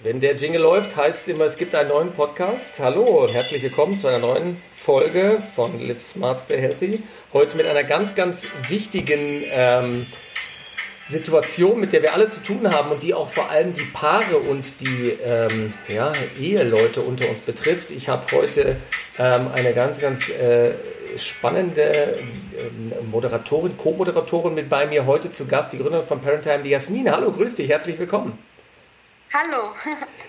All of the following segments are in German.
Wenn der Jingle läuft, heißt es immer, es gibt einen neuen Podcast. Hallo und herzlich willkommen zu einer neuen Folge von Live Smart Stay Healthy. Heute mit einer ganz, ganz wichtigen ähm, Situation, mit der wir alle zu tun haben und die auch vor allem die Paare und die ähm, ja, Eheleute unter uns betrifft. Ich habe heute ähm, eine ganz, ganz äh, spannende ähm, Moderatorin, Co-Moderatorin mit bei mir heute zu Gast, die Gründerin von Parentime, die Jasmin. Hallo, grüß dich, herzlich willkommen. Hallo.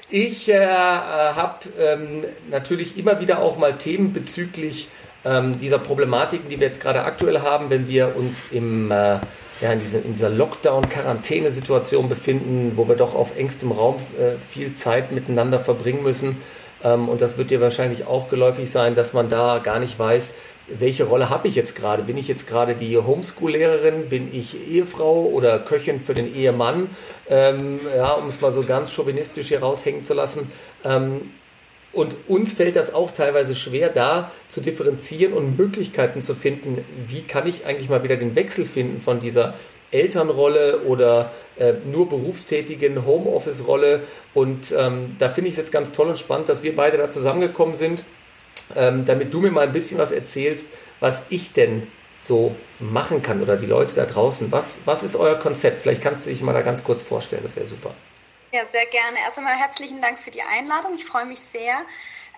ich äh, habe ähm, natürlich immer wieder auch mal Themen bezüglich ähm, dieser Problematiken, die wir jetzt gerade aktuell haben, wenn wir uns im, äh, ja, in, diese, in dieser Lockdown-Quarantäne-Situation befinden, wo wir doch auf engstem Raum äh, viel Zeit miteinander verbringen müssen. Ähm, und das wird dir wahrscheinlich auch geläufig sein, dass man da gar nicht weiß, welche Rolle habe ich jetzt gerade? Bin ich jetzt gerade die Homeschool-Lehrerin? Bin ich Ehefrau oder Köchin für den Ehemann? Ähm, ja, um es mal so ganz chauvinistisch hier raushängen zu lassen. Ähm, und uns fällt das auch teilweise schwer, da zu differenzieren und Möglichkeiten zu finden, wie kann ich eigentlich mal wieder den Wechsel finden von dieser Elternrolle oder äh, nur berufstätigen Homeoffice-Rolle. Und ähm, da finde ich es jetzt ganz toll und spannend, dass wir beide da zusammengekommen sind ähm, damit du mir mal ein bisschen was erzählst, was ich denn so machen kann oder die Leute da draußen. Was, was ist euer Konzept? Vielleicht kannst du dich mal da ganz kurz vorstellen, das wäre super. Ja, sehr gerne. Erst einmal herzlichen Dank für die Einladung. Ich freue mich sehr.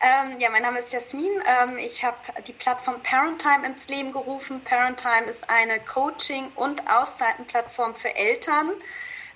Ähm, ja, mein Name ist Jasmin. Ähm, ich habe die Plattform Parentime ins Leben gerufen. Parentime ist eine Coaching- und Auszeitenplattform für Eltern.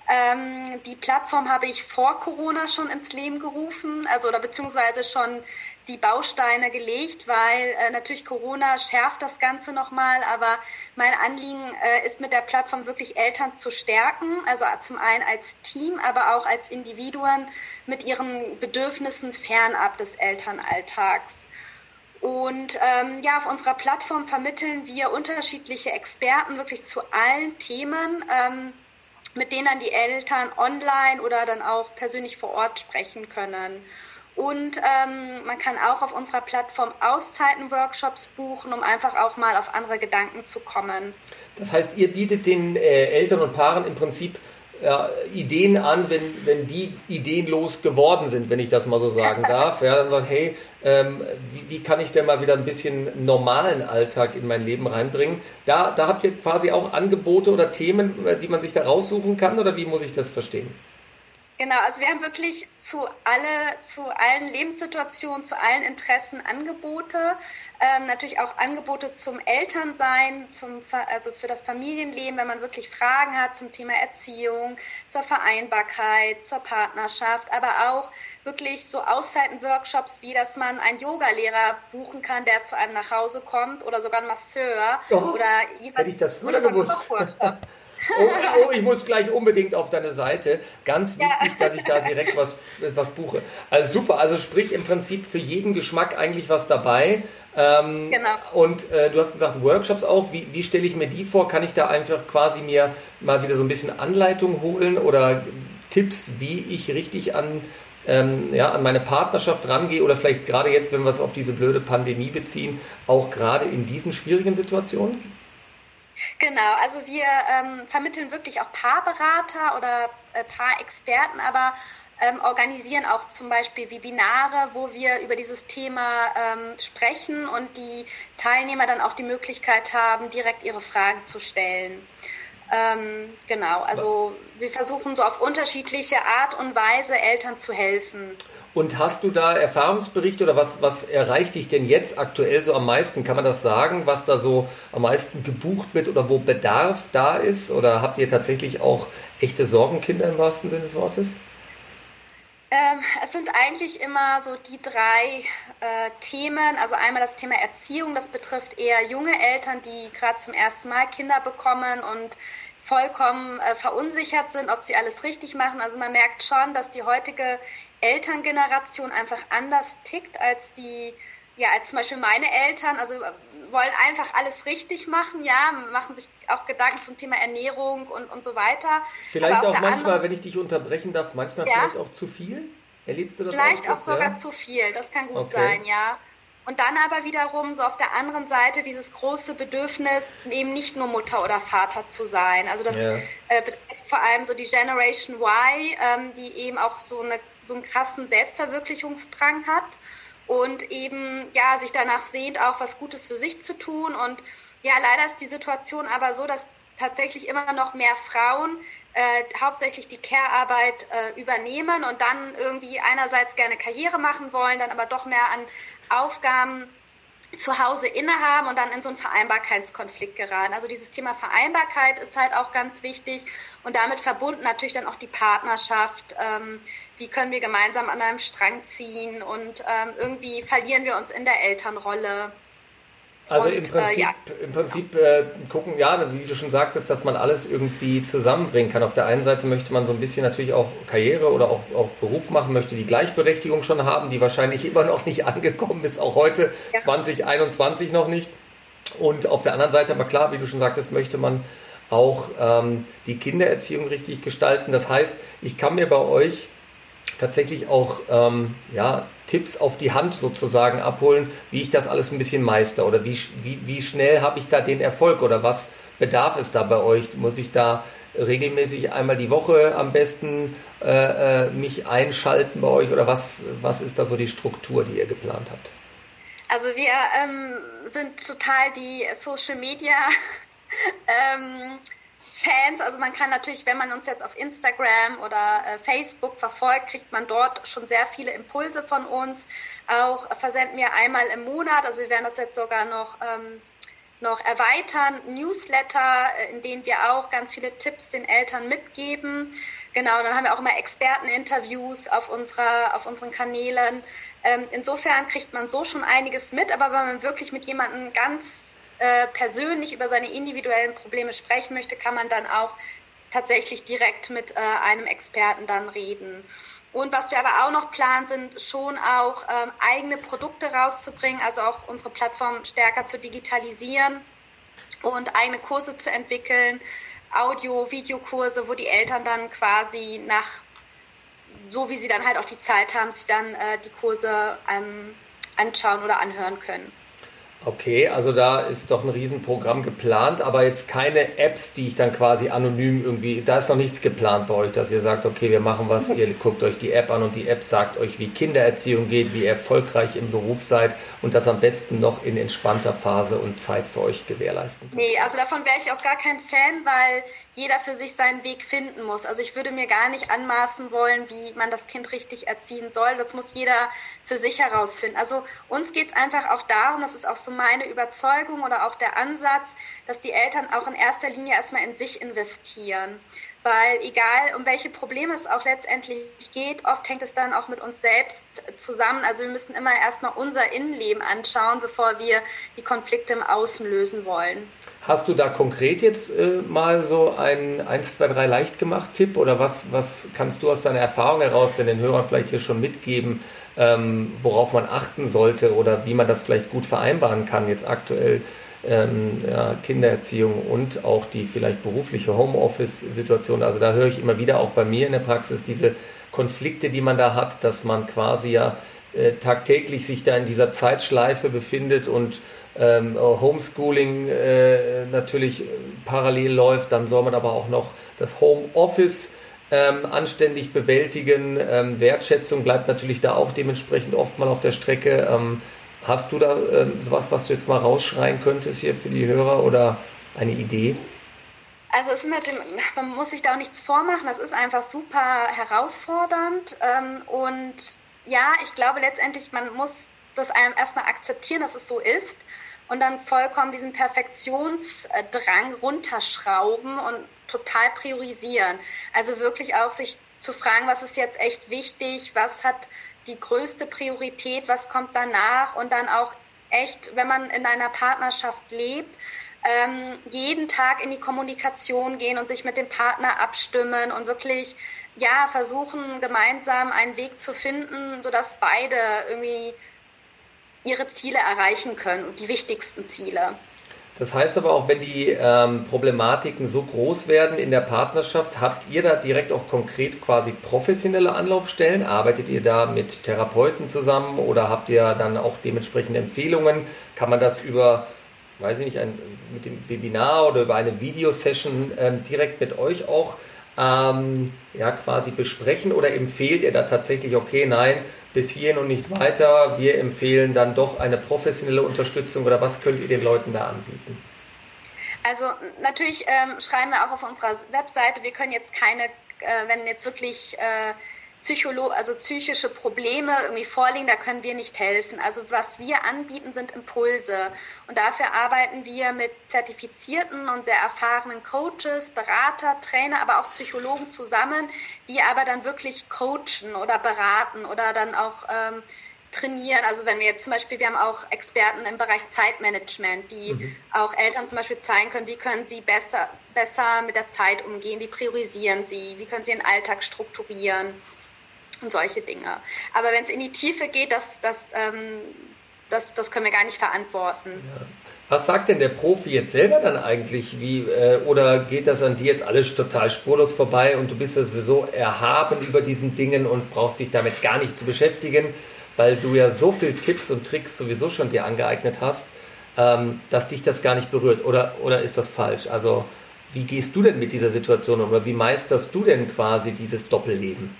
Ähm, die Plattform habe ich vor Corona schon ins Leben gerufen, also oder beziehungsweise schon die Bausteine gelegt, weil äh, natürlich Corona schärft das Ganze nochmal, aber mein Anliegen äh, ist mit der Plattform wirklich Eltern zu stärken, also zum einen als Team, aber auch als Individuen mit ihren Bedürfnissen fernab des Elternalltags. Und ähm, ja, auf unserer Plattform vermitteln wir unterschiedliche Experten wirklich zu allen Themen, ähm, mit denen dann die Eltern online oder dann auch persönlich vor Ort sprechen können. Und ähm, man kann auch auf unserer Plattform Auszeiten-Workshops buchen, um einfach auch mal auf andere Gedanken zu kommen. Das heißt, ihr bietet den äh, Eltern und Paaren im Prinzip ja, Ideen an, wenn, wenn die ideenlos geworden sind, wenn ich das mal so sagen darf. Ja, dann sagt, hey, ähm, wie, wie, kann ich denn mal wieder ein bisschen normalen Alltag in mein Leben reinbringen? Da, da habt ihr quasi auch Angebote oder Themen, äh, die man sich da raussuchen kann, oder wie muss ich das verstehen? Genau, also wir haben wirklich zu alle, zu allen Lebenssituationen, zu allen Interessen Angebote. Ähm, natürlich auch Angebote zum Elternsein, zum, also für das Familienleben, wenn man wirklich Fragen hat zum Thema Erziehung, zur Vereinbarkeit, zur Partnerschaft, aber auch wirklich so Auszeiten-Workshops, wie dass man einen Yogalehrer buchen kann, der zu einem nach Hause kommt oder sogar einen Masseur oh, oder jemand, hätte ich das früher gewusst. Oh, oh, ich muss gleich unbedingt auf deine Seite. Ganz wichtig, ja. dass ich da direkt was, was buche. Also super, also sprich im Prinzip für jeden Geschmack eigentlich was dabei. Ähm, genau. Und äh, du hast gesagt, Workshops auch. Wie, wie stelle ich mir die vor? Kann ich da einfach quasi mir mal wieder so ein bisschen Anleitung holen oder Tipps, wie ich richtig an, ähm, ja, an meine Partnerschaft rangehe oder vielleicht gerade jetzt, wenn wir es auf diese blöde Pandemie beziehen, auch gerade in diesen schwierigen Situationen? Genau, also wir ähm, vermitteln wirklich auch Paarberater oder äh, Paarexperten, aber ähm, organisieren auch zum Beispiel Webinare, wo wir über dieses Thema ähm, sprechen und die Teilnehmer dann auch die Möglichkeit haben, direkt ihre Fragen zu stellen. Ähm, genau, also wir versuchen so auf unterschiedliche Art und Weise Eltern zu helfen. Und hast du da Erfahrungsberichte oder was, was erreicht dich denn jetzt aktuell so am meisten? Kann man das sagen, was da so am meisten gebucht wird oder wo Bedarf da ist? Oder habt ihr tatsächlich auch echte Sorgenkinder im wahrsten Sinne des Wortes? Ähm, es sind eigentlich immer so die drei äh, Themen. Also einmal das Thema Erziehung, das betrifft eher junge Eltern, die gerade zum ersten Mal Kinder bekommen und vollkommen äh, verunsichert sind, ob sie alles richtig machen. Also man merkt schon, dass die heutige Elterngeneration einfach anders tickt als die, ja, als zum Beispiel meine Eltern. Also äh, wollen einfach alles richtig machen, ja, machen sich auch Gedanken zum Thema Ernährung und, und so weiter. Vielleicht auch manchmal, andere, wenn ich dich unterbrechen darf, manchmal ja, vielleicht auch zu viel? Erlebst du das Vielleicht auch, auch sogar ja? zu viel, das kann gut okay. sein, ja. Und dann aber wiederum so auf der anderen Seite dieses große Bedürfnis, eben nicht nur Mutter oder Vater zu sein. Also das ja. äh, betrifft vor allem so die Generation Y, ähm, die eben auch so, eine, so einen krassen Selbstverwirklichungsdrang hat und eben ja sich danach sehnt, auch was Gutes für sich zu tun. Und ja, leider ist die Situation aber so, dass tatsächlich immer noch mehr Frauen äh, hauptsächlich die Care-Arbeit äh, übernehmen und dann irgendwie einerseits gerne Karriere machen wollen, dann aber doch mehr an Aufgaben zu Hause innehaben und dann in so einen Vereinbarkeitskonflikt geraten. Also dieses Thema Vereinbarkeit ist halt auch ganz wichtig und damit verbunden natürlich dann auch die Partnerschaft. Ähm, wie können wir gemeinsam an einem Strang ziehen und ähm, irgendwie verlieren wir uns in der Elternrolle. Also und, im Prinzip, äh, ja. im Prinzip äh, gucken, ja, wie du schon sagtest, dass man alles irgendwie zusammenbringen kann. Auf der einen Seite möchte man so ein bisschen natürlich auch Karriere oder auch, auch Beruf machen, möchte die Gleichberechtigung schon haben, die wahrscheinlich immer noch nicht angekommen ist, auch heute ja. 2021 noch nicht. Und auf der anderen Seite, aber klar, wie du schon sagtest, möchte man auch ähm, die Kindererziehung richtig gestalten. Das heißt, ich kann mir bei euch tatsächlich auch ähm, ja, Tipps auf die Hand sozusagen abholen, wie ich das alles ein bisschen meister oder wie, wie, wie schnell habe ich da den Erfolg oder was bedarf es da bei euch? Muss ich da regelmäßig einmal die Woche am besten äh, äh, mich einschalten bei euch oder was, was ist da so die Struktur, die ihr geplant habt? Also wir ähm, sind total die Social Media ähm, Fans. Also man kann natürlich, wenn man uns jetzt auf Instagram oder äh, Facebook verfolgt, kriegt man dort schon sehr viele Impulse von uns. Auch versenden wir einmal im Monat, also wir werden das jetzt sogar noch, ähm, noch erweitern, Newsletter, äh, in denen wir auch ganz viele Tipps den Eltern mitgeben. Genau, dann haben wir auch immer Experteninterviews auf, unserer, auf unseren Kanälen. Ähm, insofern kriegt man so schon einiges mit, aber wenn man wirklich mit jemandem ganz äh, persönlich über seine individuellen Probleme sprechen möchte, kann man dann auch tatsächlich direkt mit äh, einem Experten dann reden. Und was wir aber auch noch planen, sind schon auch ähm, eigene Produkte rauszubringen, also auch unsere Plattform stärker zu digitalisieren und eigene Kurse zu entwickeln, Audio-, Videokurse, wo die Eltern dann quasi nach, so wie sie dann halt auch die Zeit haben, sich dann äh, die Kurse ähm, anschauen oder anhören können. Okay, also da ist doch ein Riesenprogramm geplant, aber jetzt keine Apps, die ich dann quasi anonym irgendwie, da ist noch nichts geplant bei euch, dass ihr sagt, okay, wir machen was, ihr guckt euch die App an und die App sagt euch, wie Kindererziehung geht, wie ihr erfolgreich im Beruf seid und das am besten noch in entspannter Phase und Zeit für euch gewährleisten könnt. Nee, also davon wäre ich auch gar kein Fan, weil jeder für sich seinen Weg finden muss. Also ich würde mir gar nicht anmaßen wollen, wie man das Kind richtig erziehen soll. Das muss jeder für sich herausfinden. Also uns geht es einfach auch darum, das ist auch so meine Überzeugung oder auch der Ansatz, dass die Eltern auch in erster Linie erstmal in sich investieren. Weil egal, um welche Probleme es auch letztendlich geht, oft hängt es dann auch mit uns selbst zusammen. Also wir müssen immer erstmal unser Innenleben anschauen, bevor wir die Konflikte im Außen lösen wollen. Hast du da konkret jetzt äh, mal so ein 1, 2, 3 leicht gemacht Tipp oder was, was kannst du aus deiner Erfahrung heraus denn den Hörern vielleicht hier schon mitgeben, ähm, worauf man achten sollte oder wie man das vielleicht gut vereinbaren kann jetzt aktuell ähm, ja, Kindererziehung und auch die vielleicht berufliche Homeoffice-Situation. Also da höre ich immer wieder auch bei mir in der Praxis diese Konflikte, die man da hat, dass man quasi ja äh, tagtäglich sich da in dieser Zeitschleife befindet und ähm, Homeschooling äh, natürlich parallel läuft, dann soll man aber auch noch das Homeoffice ähm, anständig bewältigen. Ähm, Wertschätzung bleibt natürlich da auch dementsprechend oft mal auf der Strecke. Ähm, hast du da äh, was, was du jetzt mal rausschreien könntest hier für die Hörer oder eine Idee? Also es ist natürlich, man muss sich da auch nichts vormachen, das ist einfach super herausfordernd ähm, und ja, ich glaube letztendlich, man muss das einem erstmal akzeptieren, dass es so ist und dann vollkommen diesen Perfektionsdrang runterschrauben und total priorisieren. Also wirklich auch sich zu fragen, was ist jetzt echt wichtig, was hat die größte Priorität, was kommt danach und dann auch echt, wenn man in einer Partnerschaft lebt, ähm, jeden Tag in die Kommunikation gehen und sich mit dem Partner abstimmen und wirklich ja versuchen gemeinsam einen Weg zu finden, sodass beide irgendwie ihre Ziele erreichen können und die wichtigsten Ziele. Das heißt aber auch, wenn die ähm, Problematiken so groß werden in der Partnerschaft, habt ihr da direkt auch konkret quasi professionelle Anlaufstellen? Arbeitet ihr da mit Therapeuten zusammen oder habt ihr dann auch dementsprechende Empfehlungen? Kann man das über, weiß ich nicht, ein, mit dem Webinar oder über eine Videosession ähm, direkt mit euch auch ähm, ja, quasi besprechen oder empfehlt ihr da tatsächlich, okay, nein, bis hierhin und nicht weiter, wir empfehlen dann doch eine professionelle Unterstützung oder was könnt ihr den Leuten da anbieten? Also natürlich ähm, schreiben wir auch auf unserer Webseite, wir können jetzt keine, äh, wenn jetzt wirklich äh, Psycholo also psychische Probleme irgendwie vorliegen, da können wir nicht helfen. Also was wir anbieten, sind Impulse. Und dafür arbeiten wir mit zertifizierten und sehr erfahrenen Coaches, Berater, Trainer, aber auch Psychologen zusammen, die aber dann wirklich coachen oder beraten oder dann auch ähm, trainieren. Also wenn wir jetzt zum Beispiel, wir haben auch Experten im Bereich Zeitmanagement, die mhm. auch Eltern zum Beispiel zeigen können, wie können sie besser, besser mit der Zeit umgehen, wie priorisieren sie, wie können sie ihren Alltag strukturieren und solche Dinge. Aber wenn es in die Tiefe geht, das, das, ähm, das, das können wir gar nicht verantworten. Ja. Was sagt denn der Profi jetzt selber dann eigentlich? Wie, äh, oder geht das an dir jetzt alles total spurlos vorbei und du bist ja sowieso erhaben über diesen Dingen und brauchst dich damit gar nicht zu beschäftigen, weil du ja so viele Tipps und Tricks sowieso schon dir angeeignet hast, ähm, dass dich das gar nicht berührt? Oder, oder ist das falsch? Also, wie gehst du denn mit dieser Situation um? Oder wie meisterst du denn quasi dieses Doppelleben?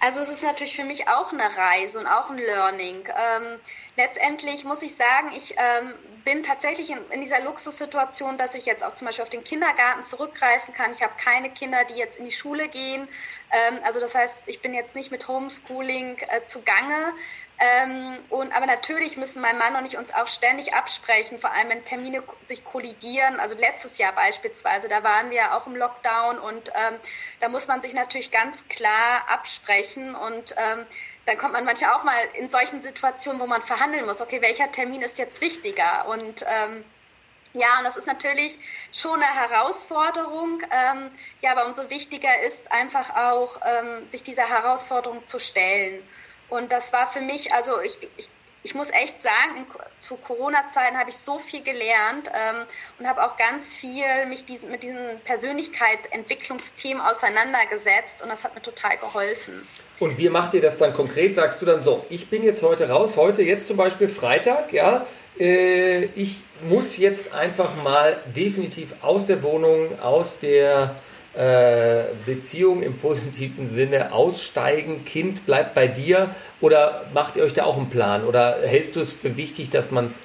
Also es ist natürlich für mich auch eine Reise und auch ein Learning. Ähm, letztendlich muss ich sagen, ich ähm, bin tatsächlich in, in, dieser Luxussituation, dass ich jetzt auch zum Beispiel auf den Kindergarten zurückgreifen kann. Ich habe keine Kinder, die jetzt in die Schule gehen. Ähm, also das heißt, ich bin jetzt nicht mit Homeschooling äh, zugange. Ähm, und, aber natürlich müssen mein Mann und ich uns auch ständig absprechen, vor allem wenn Termine sich kollidieren. Also letztes Jahr beispielsweise, da waren wir auch im Lockdown und ähm, da muss man sich natürlich ganz klar absprechen und ähm, dann kommt man manchmal auch mal in solchen Situationen, wo man verhandeln muss, okay, welcher Termin ist jetzt wichtiger? Und ähm, ja, und das ist natürlich schon eine Herausforderung. Ähm, ja, aber umso wichtiger ist einfach auch, ähm, sich dieser Herausforderung zu stellen. Und das war für mich, also ich, ich, ich muss echt sagen, in, zu Corona-Zeiten habe ich so viel gelernt ähm, und habe auch ganz viel mich diesen, mit diesen Persönlichkeitsentwicklungsthemen auseinandergesetzt und das hat mir total geholfen. Und wie macht ihr das dann konkret? Sagst du dann so, ich bin jetzt heute raus, heute jetzt zum Beispiel Freitag, ja, äh, ich muss jetzt einfach mal definitiv aus der Wohnung, aus der Beziehung im positiven Sinne aussteigen, Kind bleibt bei dir. Oder macht ihr euch da auch einen Plan? Oder hältst du es für wichtig, dass man es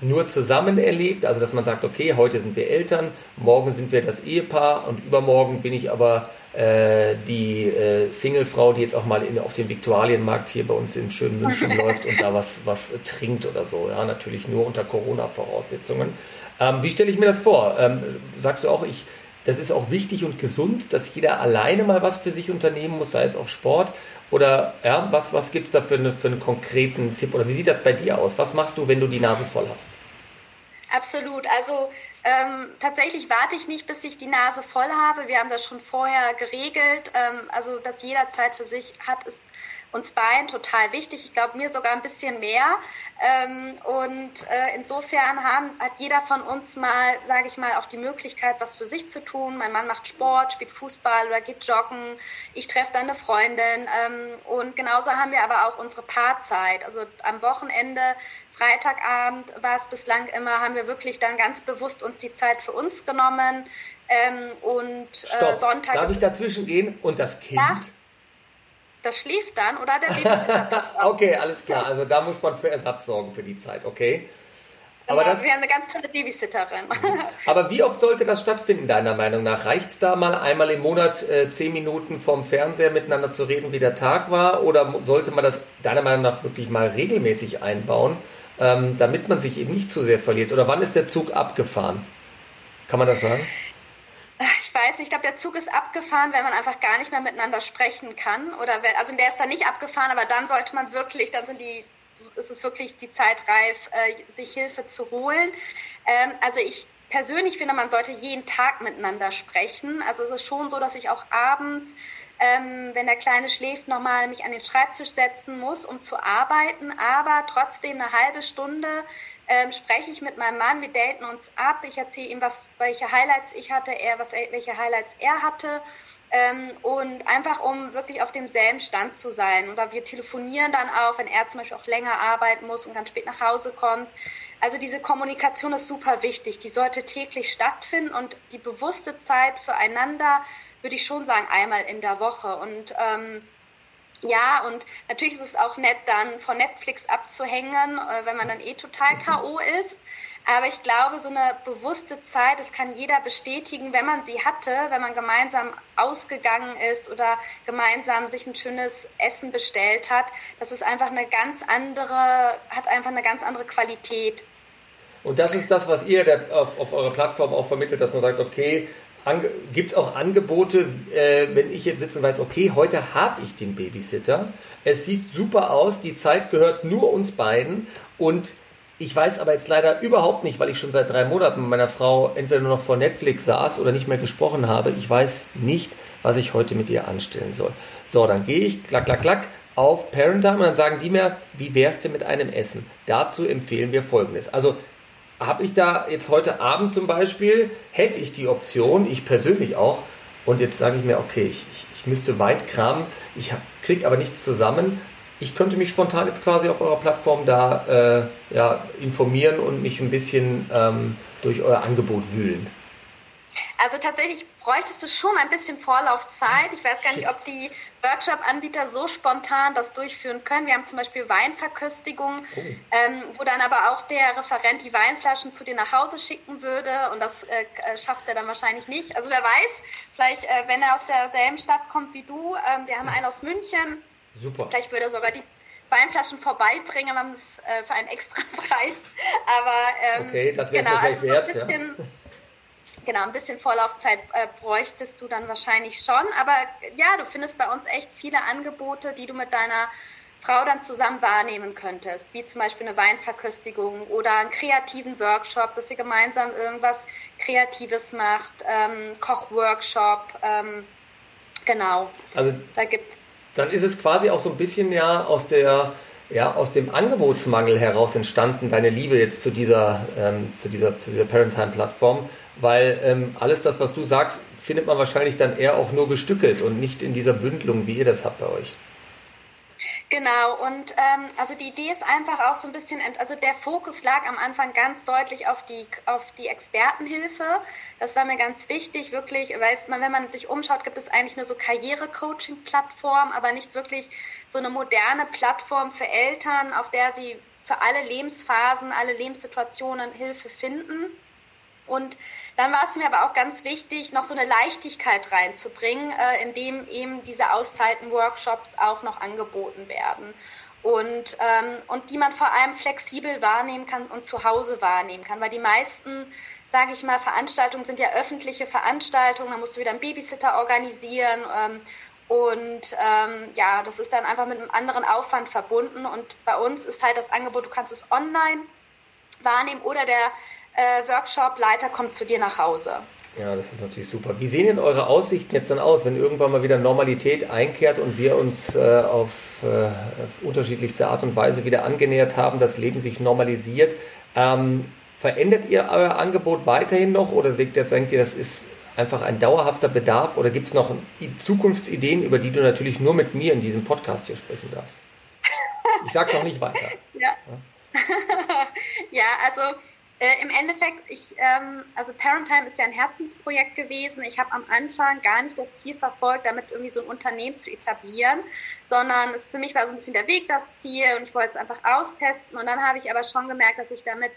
nur zusammen erlebt, also dass man sagt, okay, heute sind wir Eltern, morgen sind wir das Ehepaar und übermorgen bin ich aber äh, die äh, Singlefrau, die jetzt auch mal in, auf dem Viktualienmarkt hier bei uns in schönen München läuft und da was, was trinkt oder so, ja, natürlich nur unter Corona-Voraussetzungen. Ähm, wie stelle ich mir das vor? Ähm, sagst du auch, ich das ist auch wichtig und gesund, dass jeder alleine mal was für sich unternehmen muss, sei es auch Sport. Oder ja, was, was gibt es da für, eine, für einen konkreten Tipp? Oder wie sieht das bei dir aus? Was machst du, wenn du die Nase voll hast? Absolut. Also ähm, tatsächlich warte ich nicht, bis ich die Nase voll habe. Wir haben das schon vorher geregelt. Ähm, also, dass jeder Zeit für sich hat, ist uns beiden total wichtig. Ich glaube, mir sogar ein bisschen mehr. Ähm, und äh, insofern haben, hat jeder von uns mal, sage ich mal, auch die Möglichkeit, was für sich zu tun. Mein Mann macht Sport, spielt Fußball oder geht joggen. Ich treffe dann eine Freundin. Ähm, und genauso haben wir aber auch unsere Paarzeit. Also am Wochenende Freitagabend war es bislang immer, haben wir wirklich dann ganz bewusst uns die Zeit für uns genommen. Ähm, und äh, Sonntag. Darf ich dazwischen gehen? Und das Kind? Ja? Das schläft dann oder der Babysitter Okay, alles klar. Also da muss man für Ersatz sorgen für die Zeit, okay? Aber genau, das, haben eine ganz tolle Babysitterin. Aber wie oft sollte das stattfinden, deiner Meinung nach? Reicht es da mal einmal im Monat äh, zehn Minuten vorm Fernseher miteinander zu reden, wie der Tag war? Oder sollte man das deiner Meinung nach wirklich mal regelmäßig einbauen, ähm, damit man sich eben nicht zu sehr verliert? Oder wann ist der Zug abgefahren? Kann man das sagen? Ich weiß nicht, ich glaube, der Zug ist abgefahren, wenn man einfach gar nicht mehr miteinander sprechen kann. Oder wenn, also der ist dann nicht abgefahren, aber dann sollte man wirklich, dann sind die, ist es wirklich die Zeit reif, äh, sich Hilfe zu holen. Ähm, also ich persönlich finde, man sollte jeden Tag miteinander sprechen. Also es ist schon so, dass ich auch abends ähm, wenn der Kleine schläft, nochmal mich an den Schreibtisch setzen muss, um zu arbeiten, aber trotzdem eine halbe Stunde ähm, spreche ich mit meinem Mann, wir daten uns ab, ich erzähle ihm, was, welche Highlights ich hatte, er, was, welche Highlights er hatte. Ähm, und einfach um wirklich auf demselben Stand zu sein. Oder wir telefonieren dann auch, wenn er zum Beispiel auch länger arbeiten muss und ganz spät nach Hause kommt. Also diese Kommunikation ist super wichtig. Die sollte täglich stattfinden und die bewusste Zeit füreinander würde ich schon sagen einmal in der Woche. Und ähm, ja, und natürlich ist es auch nett, dann von Netflix abzuhängen, äh, wenn man dann eh total K.O. ist. Aber ich glaube, so eine bewusste Zeit, das kann jeder bestätigen, wenn man sie hatte, wenn man gemeinsam ausgegangen ist oder gemeinsam sich ein schönes Essen bestellt hat, das ist einfach eine ganz andere, hat einfach eine ganz andere Qualität. Und das ist das, was ihr auf, auf eurer Plattform auch vermittelt, dass man sagt, okay, Gibt es auch Angebote, äh, wenn ich jetzt sitze und weiß, okay, heute habe ich den Babysitter. Es sieht super aus, die Zeit gehört nur uns beiden und ich weiß aber jetzt leider überhaupt nicht, weil ich schon seit drei Monaten mit meiner Frau entweder nur noch vor Netflix saß oder nicht mehr gesprochen habe. Ich weiß nicht, was ich heute mit ihr anstellen soll. So, dann gehe ich, klack, klack, klack, auf Parenttime und dann sagen die mir, wie wär's denn mit einem Essen? Dazu empfehlen wir folgendes. Also habe ich da jetzt heute Abend zum Beispiel, hätte ich die Option, ich persönlich auch, und jetzt sage ich mir, okay, ich, ich, ich müsste weit kramen, ich kriege aber nichts zusammen. Ich könnte mich spontan jetzt quasi auf eurer Plattform da äh, ja, informieren und mich ein bisschen ähm, durch euer Angebot wühlen. Also tatsächlich bräuchtest du schon ein bisschen Vorlaufzeit. Ich weiß gar nicht, ob die Workshop-Anbieter so spontan das durchführen können. Wir haben zum Beispiel Weinverköstigung, oh. ähm, wo dann aber auch der Referent die Weinflaschen zu dir nach Hause schicken würde und das äh, äh schafft er dann wahrscheinlich nicht. Also wer weiß, vielleicht, äh, wenn er aus derselben Stadt kommt wie du, ähm, wir haben einen aus München, Super. vielleicht würde er sogar die Weinflaschen vorbeibringen äh, für einen extra Preis. Aber ähm, okay, das wäre genau, vielleicht also wert. So bisschen, ja Genau, ein bisschen Vorlaufzeit äh, bräuchtest du dann wahrscheinlich schon. Aber ja, du findest bei uns echt viele Angebote, die du mit deiner Frau dann zusammen wahrnehmen könntest, wie zum Beispiel eine Weinverköstigung oder einen kreativen Workshop, dass ihr gemeinsam irgendwas Kreatives macht, ähm, Kochworkshop, ähm, genau. Also da gibt's. Dann ist es quasi auch so ein bisschen ja aus der ja, aus dem Angebotsmangel heraus entstanden, deine Liebe jetzt zu dieser, ähm, zu dieser, zu dieser Parentime-Plattform, weil ähm, alles das, was du sagst, findet man wahrscheinlich dann eher auch nur gestückelt und nicht in dieser Bündelung, wie ihr das habt bei euch. Genau, und ähm, also die Idee ist einfach auch so ein bisschen, also der Fokus lag am Anfang ganz deutlich auf die, auf die Expertenhilfe. Das war mir ganz wichtig, wirklich, weil man, wenn man sich umschaut, gibt es eigentlich nur so Karriere-Coaching-Plattformen, aber nicht wirklich so eine moderne Plattform für Eltern, auf der sie für alle Lebensphasen, alle Lebenssituationen Hilfe finden. Und dann war es mir aber auch ganz wichtig, noch so eine Leichtigkeit reinzubringen, äh, indem eben diese Auszeiten-Workshops auch noch angeboten werden. Und, ähm, und die man vor allem flexibel wahrnehmen kann und zu Hause wahrnehmen kann. Weil die meisten, sage ich mal, Veranstaltungen sind ja öffentliche Veranstaltungen, da musst du wieder einen Babysitter organisieren. Ähm, und ähm, ja, das ist dann einfach mit einem anderen Aufwand verbunden. Und bei uns ist halt das Angebot, du kannst es online wahrnehmen oder der äh, Workshop-Leiter kommt zu dir nach Hause. Ja, das ist natürlich super. Wie sehen denn eure Aussichten jetzt dann aus, wenn irgendwann mal wieder Normalität einkehrt und wir uns äh, auf, äh, auf, unterschiedlichste Art und Weise wieder angenähert haben, das Leben sich normalisiert? Ähm, verändert ihr euer Angebot weiterhin noch oder denkt ihr, das ist einfach ein dauerhafter Bedarf oder gibt es noch Zukunftsideen, über die du natürlich nur mit mir in diesem Podcast hier sprechen darfst? Ich sag's auch nicht weiter. ja. ja, ja also äh, Im Endeffekt, ich, ähm, also Parentime ist ja ein Herzensprojekt gewesen. Ich habe am Anfang gar nicht das Ziel verfolgt, damit irgendwie so ein Unternehmen zu etablieren, sondern es für mich war so ein bisschen der Weg das Ziel und ich wollte es einfach austesten. Und dann habe ich aber schon gemerkt, dass ich damit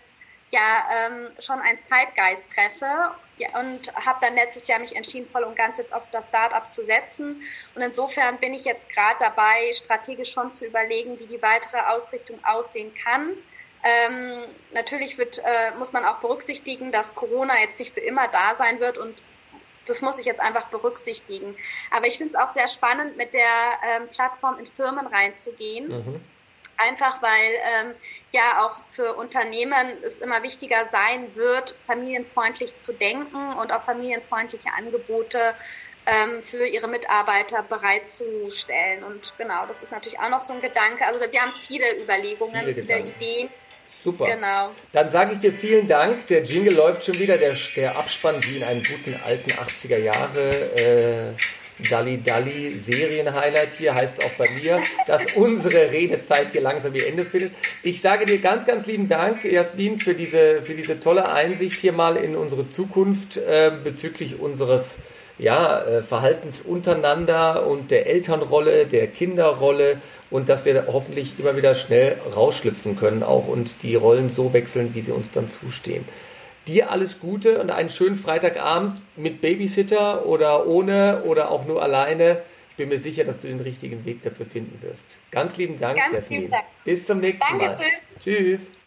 ja ähm, schon einen Zeitgeist treffe ja, und habe dann letztes Jahr mich entschieden, voll und ganz jetzt auf das Startup zu setzen. Und insofern bin ich jetzt gerade dabei, strategisch schon zu überlegen, wie die weitere Ausrichtung aussehen kann. Ähm, natürlich wird, äh, muss man auch berücksichtigen, dass Corona jetzt nicht für immer da sein wird und das muss ich jetzt einfach berücksichtigen. Aber ich finde es auch sehr spannend, mit der ähm, Plattform in Firmen reinzugehen. Mhm. Einfach weil ähm, ja auch für Unternehmen es immer wichtiger sein wird, familienfreundlich zu denken und auch familienfreundliche Angebote ähm, für ihre Mitarbeiter bereitzustellen. Und genau, das ist natürlich auch noch so ein Gedanke. Also wir haben viele Überlegungen, viele Ideen. Super. Genau. Dann sage ich dir vielen Dank. Der Jingle läuft schon wieder, der, der Abspann wie in einem guten alten 80er Jahre. Äh, Dalli Dalli Serienhighlight hier heißt auch bei mir, dass unsere Redezeit hier langsam ihr Ende findet. Ich sage dir ganz, ganz lieben Dank, Jasmin, für diese, für diese tolle Einsicht hier mal in unsere Zukunft äh, bezüglich unseres ja, äh, Verhaltens untereinander und der Elternrolle, der Kinderrolle und dass wir hoffentlich immer wieder schnell rausschlüpfen können auch und die Rollen so wechseln, wie sie uns dann zustehen. Dir alles Gute und einen schönen Freitagabend mit Babysitter oder ohne oder auch nur alleine. Ich bin mir sicher, dass du den richtigen Weg dafür finden wirst. Ganz lieben Dank, Ganz Jasmin. Lieben Dank. Bis zum nächsten Dankeschön. Mal. Tschüss.